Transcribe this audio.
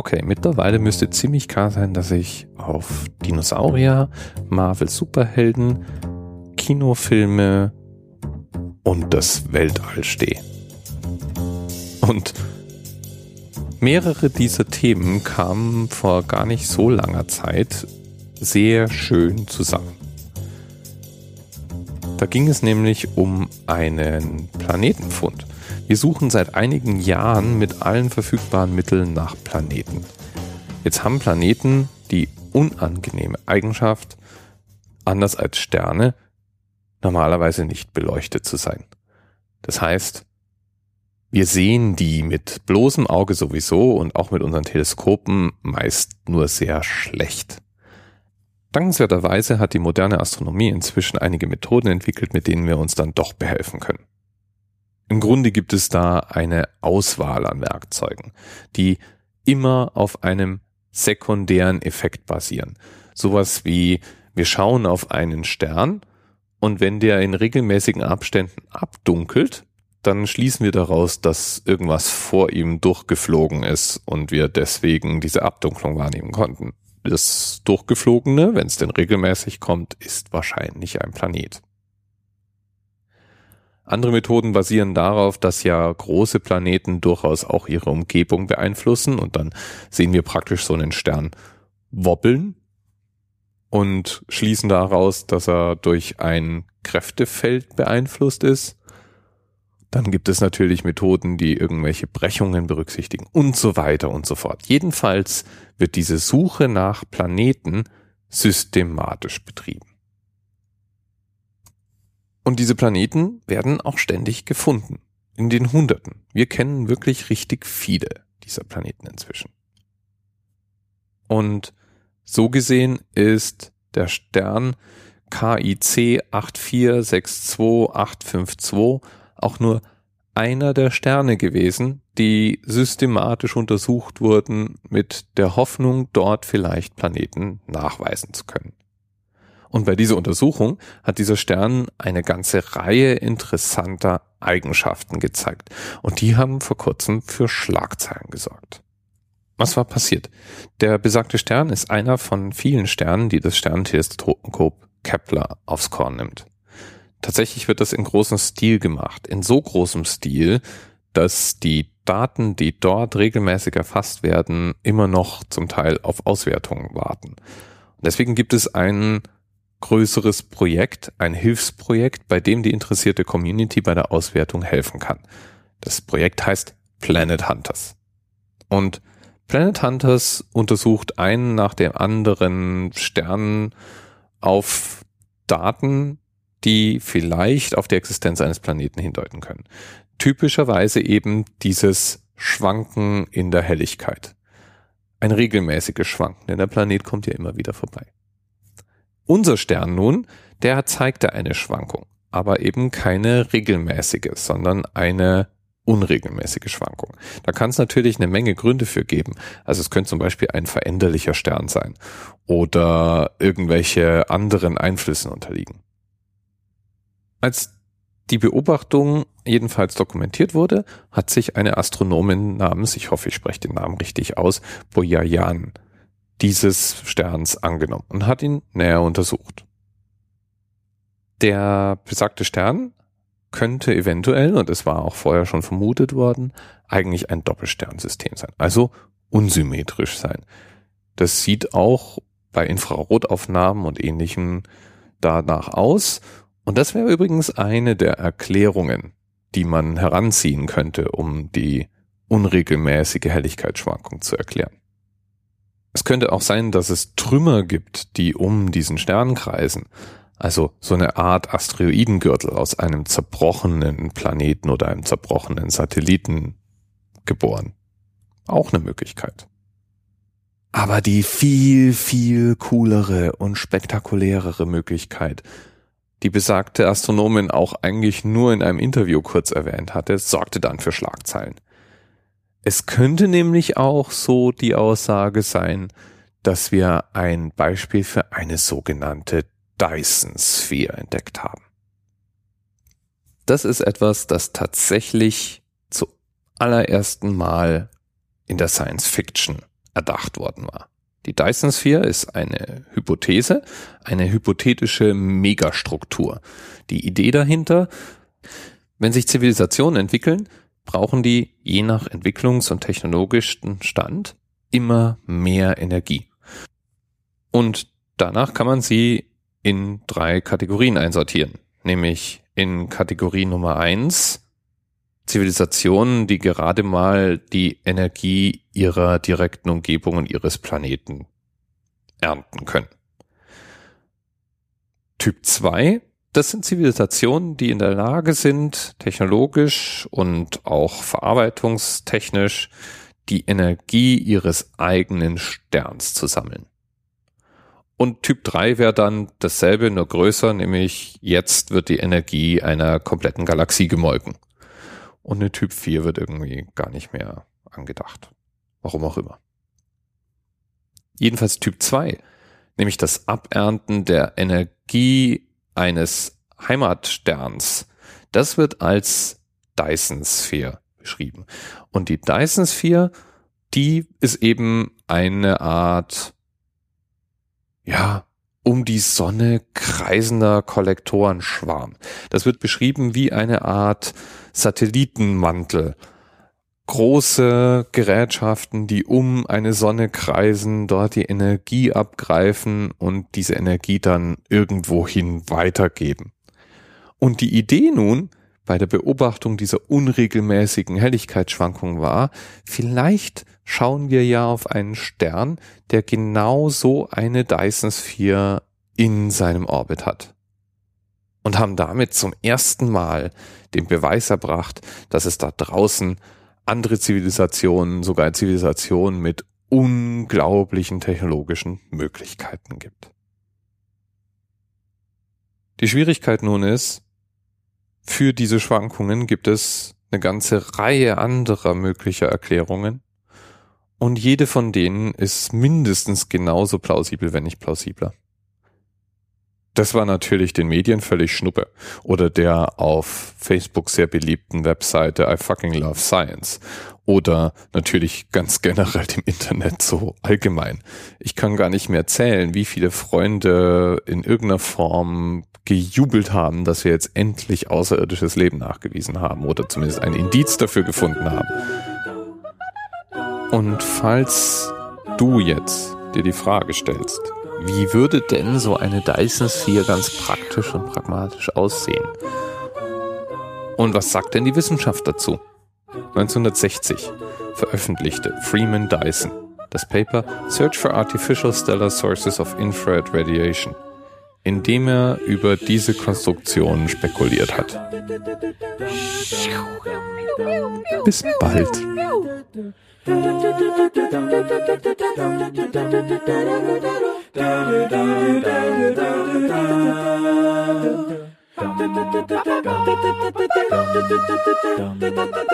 Okay, mittlerweile müsste ziemlich klar sein, dass ich auf Dinosaurier, Marvel Superhelden, Kinofilme und das Weltall stehe. Und mehrere dieser Themen kamen vor gar nicht so langer Zeit sehr schön zusammen. Da ging es nämlich um einen Planetenfund. Wir suchen seit einigen Jahren mit allen verfügbaren Mitteln nach Planeten. Jetzt haben Planeten die unangenehme Eigenschaft, anders als Sterne, normalerweise nicht beleuchtet zu sein. Das heißt, wir sehen die mit bloßem Auge sowieso und auch mit unseren Teleskopen meist nur sehr schlecht. Dankenswerterweise hat die moderne Astronomie inzwischen einige Methoden entwickelt, mit denen wir uns dann doch behelfen können. Im Grunde gibt es da eine Auswahl an Werkzeugen, die immer auf einem sekundären Effekt basieren. Sowas wie wir schauen auf einen Stern und wenn der in regelmäßigen Abständen abdunkelt, dann schließen wir daraus, dass irgendwas vor ihm durchgeflogen ist und wir deswegen diese Abdunklung wahrnehmen konnten. Das Durchgeflogene, wenn es denn regelmäßig kommt, ist wahrscheinlich ein Planet. Andere Methoden basieren darauf, dass ja große Planeten durchaus auch ihre Umgebung beeinflussen und dann sehen wir praktisch so einen Stern wobbeln und schließen daraus, dass er durch ein Kräftefeld beeinflusst ist. Dann gibt es natürlich Methoden, die irgendwelche Brechungen berücksichtigen und so weiter und so fort. Jedenfalls wird diese Suche nach Planeten systematisch betrieben. Und diese Planeten werden auch ständig gefunden. In den Hunderten. Wir kennen wirklich richtig viele dieser Planeten inzwischen. Und so gesehen ist der Stern KIC 8462852 auch nur einer der Sterne gewesen, die systematisch untersucht wurden mit der Hoffnung, dort vielleicht Planeten nachweisen zu können. Und bei dieser Untersuchung hat dieser Stern eine ganze Reihe interessanter Eigenschaften gezeigt. Und die haben vor kurzem für Schlagzeilen gesorgt. Was war passiert? Der besagte Stern ist einer von vielen Sternen, die das Sternenteleskop Kepler aufs Korn nimmt. Tatsächlich wird das in großem Stil gemacht. In so großem Stil, dass die Daten, die dort regelmäßig erfasst werden, immer noch zum Teil auf Auswertungen warten. Deswegen gibt es ein größeres Projekt, ein Hilfsprojekt, bei dem die interessierte Community bei der Auswertung helfen kann. Das Projekt heißt Planet Hunters. Und Planet Hunters untersucht einen nach dem anderen Sternen auf Daten, die vielleicht auf die Existenz eines Planeten hindeuten können. Typischerweise eben dieses Schwanken in der Helligkeit. Ein regelmäßiges Schwanken, denn der Planet kommt ja immer wieder vorbei. Unser Stern nun, der zeigte eine Schwankung, aber eben keine regelmäßige, sondern eine unregelmäßige Schwankung. Da kann es natürlich eine Menge Gründe für geben. Also es könnte zum Beispiel ein veränderlicher Stern sein oder irgendwelche anderen Einflüssen unterliegen. Als die Beobachtung jedenfalls dokumentiert wurde, hat sich eine Astronomin namens, ich hoffe, ich spreche den Namen richtig aus, Boyayan, dieses Sterns angenommen und hat ihn näher untersucht. Der besagte Stern könnte eventuell, und es war auch vorher schon vermutet worden, eigentlich ein Doppelsternsystem sein, also unsymmetrisch sein. Das sieht auch bei Infrarotaufnahmen und ähnlichem danach aus und das wäre übrigens eine der Erklärungen, die man heranziehen könnte, um die unregelmäßige Helligkeitsschwankung zu erklären. Es könnte auch sein, dass es Trümmer gibt, die um diesen Stern kreisen, also so eine Art Asteroidengürtel aus einem zerbrochenen Planeten oder einem zerbrochenen Satelliten geboren. Auch eine Möglichkeit. Aber die viel, viel coolere und spektakulärere Möglichkeit die besagte Astronomin auch eigentlich nur in einem Interview kurz erwähnt hatte, sorgte dann für Schlagzeilen. Es könnte nämlich auch so die Aussage sein, dass wir ein Beispiel für eine sogenannte Dyson-Sphäre entdeckt haben. Das ist etwas, das tatsächlich zu allerersten Mal in der Science Fiction erdacht worden war. Die Dyson Sphere ist eine Hypothese, eine hypothetische Megastruktur. Die Idee dahinter, wenn sich Zivilisationen entwickeln, brauchen die je nach Entwicklungs- und technologischen Stand immer mehr Energie. Und danach kann man sie in drei Kategorien einsortieren, nämlich in Kategorie Nummer eins Zivilisationen, die gerade mal die Energie ihrer direkten Umgebung und ihres Planeten ernten können. Typ 2, das sind Zivilisationen, die in der Lage sind, technologisch und auch verarbeitungstechnisch die Energie ihres eigenen Sterns zu sammeln. Und Typ 3 wäre dann dasselbe, nur größer, nämlich jetzt wird die Energie einer kompletten Galaxie gemolken. Und eine Typ 4 wird irgendwie gar nicht mehr angedacht. Warum auch immer. Jedenfalls Typ 2, nämlich das Abernten der Energie eines Heimatsterns, das wird als Dyson-Sphäre beschrieben. Und die Dyson-Sphäre, die ist eben eine Art, ja, um die Sonne kreisender Kollektorenschwarm. Das wird beschrieben wie eine Art Satellitenmantel. Große Gerätschaften, die um eine Sonne kreisen, dort die Energie abgreifen und diese Energie dann irgendwohin weitergeben. Und die Idee nun bei der Beobachtung dieser unregelmäßigen Helligkeitsschwankungen war, vielleicht schauen wir ja auf einen Stern, der genau so eine Dyson-Sphere in seinem Orbit hat. Und haben damit zum ersten Mal den Beweis erbracht, dass es da draußen andere Zivilisationen, sogar Zivilisationen mit unglaublichen technologischen Möglichkeiten gibt. Die Schwierigkeit nun ist, für diese Schwankungen gibt es eine ganze Reihe anderer möglicher Erklärungen und jede von denen ist mindestens genauso plausibel, wenn nicht plausibler. Das war natürlich den Medien völlig schnuppe. Oder der auf Facebook sehr beliebten Webseite I fucking love science. Oder natürlich ganz generell dem Internet so allgemein. Ich kann gar nicht mehr zählen, wie viele Freunde in irgendeiner Form gejubelt haben, dass wir jetzt endlich außerirdisches Leben nachgewiesen haben oder zumindest ein Indiz dafür gefunden haben. Und falls du jetzt dir die Frage stellst, wie würde denn so eine Dyson Sphere ganz praktisch und pragmatisch aussehen? Und was sagt denn die Wissenschaft dazu? 1960 veröffentlichte Freeman Dyson das Paper Search for Artificial Stellar Sources of Infrared Radiation, in dem er über diese Konstruktionen spekuliert hat. Bis bald. dum dum dum